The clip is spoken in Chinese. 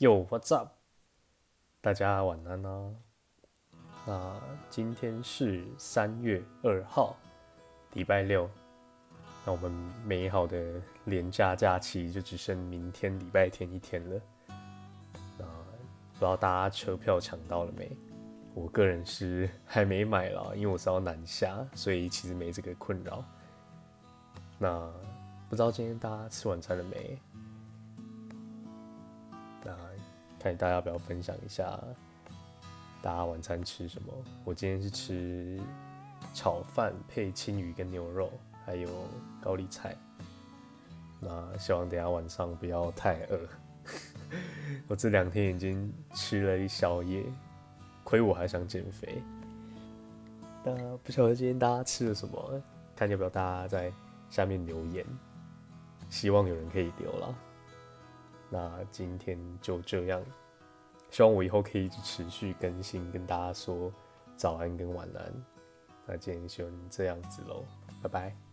Yo, what's up？大家晚安啊。那今天是三月二号，礼拜六。那我们美好的连假假期就只剩明天礼拜天一天了。那不知道大家车票抢到了没？我个人是还没买了，因为我是要南下，所以其实没这个困扰。那不知道今天大家吃晚餐了没？看大家要不要分享一下，大家晚餐吃什么？我今天是吃炒饭配青鱼跟牛肉，还有高丽菜。那希望等下晚上不要太饿。我这两天已经吃了一宵夜，亏我还想减肥。那不晓得今天大家吃了什么？看要不要大家在下面留言，希望有人可以留了。那今天就这样，希望我以后可以一直持续更新，跟大家说早安跟晚安。那今天就这样子喽，拜拜。